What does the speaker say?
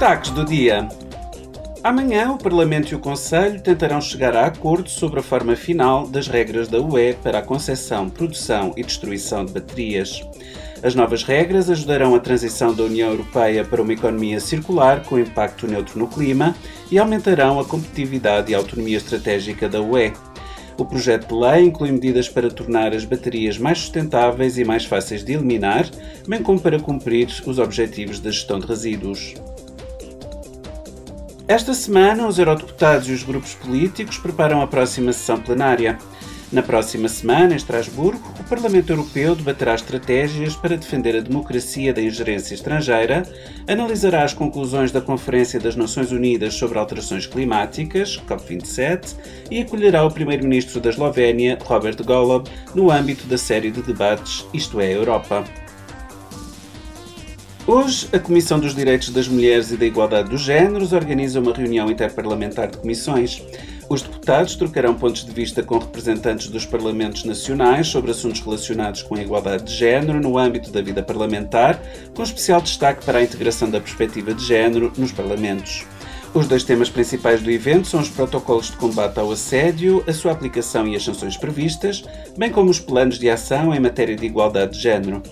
Destaques do dia. Amanhã, o Parlamento e o Conselho tentarão chegar a acordo sobre a forma final das regras da UE para a concessão, produção e destruição de baterias. As novas regras ajudarão a transição da União Europeia para uma economia circular com impacto neutro no clima e aumentarão a competitividade e a autonomia estratégica da UE. O projeto de lei inclui medidas para tornar as baterias mais sustentáveis e mais fáceis de eliminar, bem como para cumprir os objetivos da gestão de resíduos. Esta semana, os eurodeputados e os grupos políticos preparam a próxima sessão plenária. Na próxima semana, em Estrasburgo, o Parlamento Europeu debaterá estratégias para defender a democracia da ingerência estrangeira, analisará as conclusões da Conferência das Nações Unidas sobre Alterações Climáticas, COP27, e acolherá o Primeiro-Ministro da Eslovénia, Robert Golob, no âmbito da série de debates Isto é Europa. Hoje, a Comissão dos Direitos das Mulheres e da Igualdade dos Gêneros organiza uma reunião interparlamentar de comissões. Os deputados trocarão pontos de vista com representantes dos parlamentos nacionais sobre assuntos relacionados com a igualdade de género no âmbito da vida parlamentar, com especial destaque para a integração da perspectiva de género nos parlamentos. Os dois temas principais do evento são os protocolos de combate ao assédio, a sua aplicação e as sanções previstas, bem como os planos de ação em matéria de igualdade de género.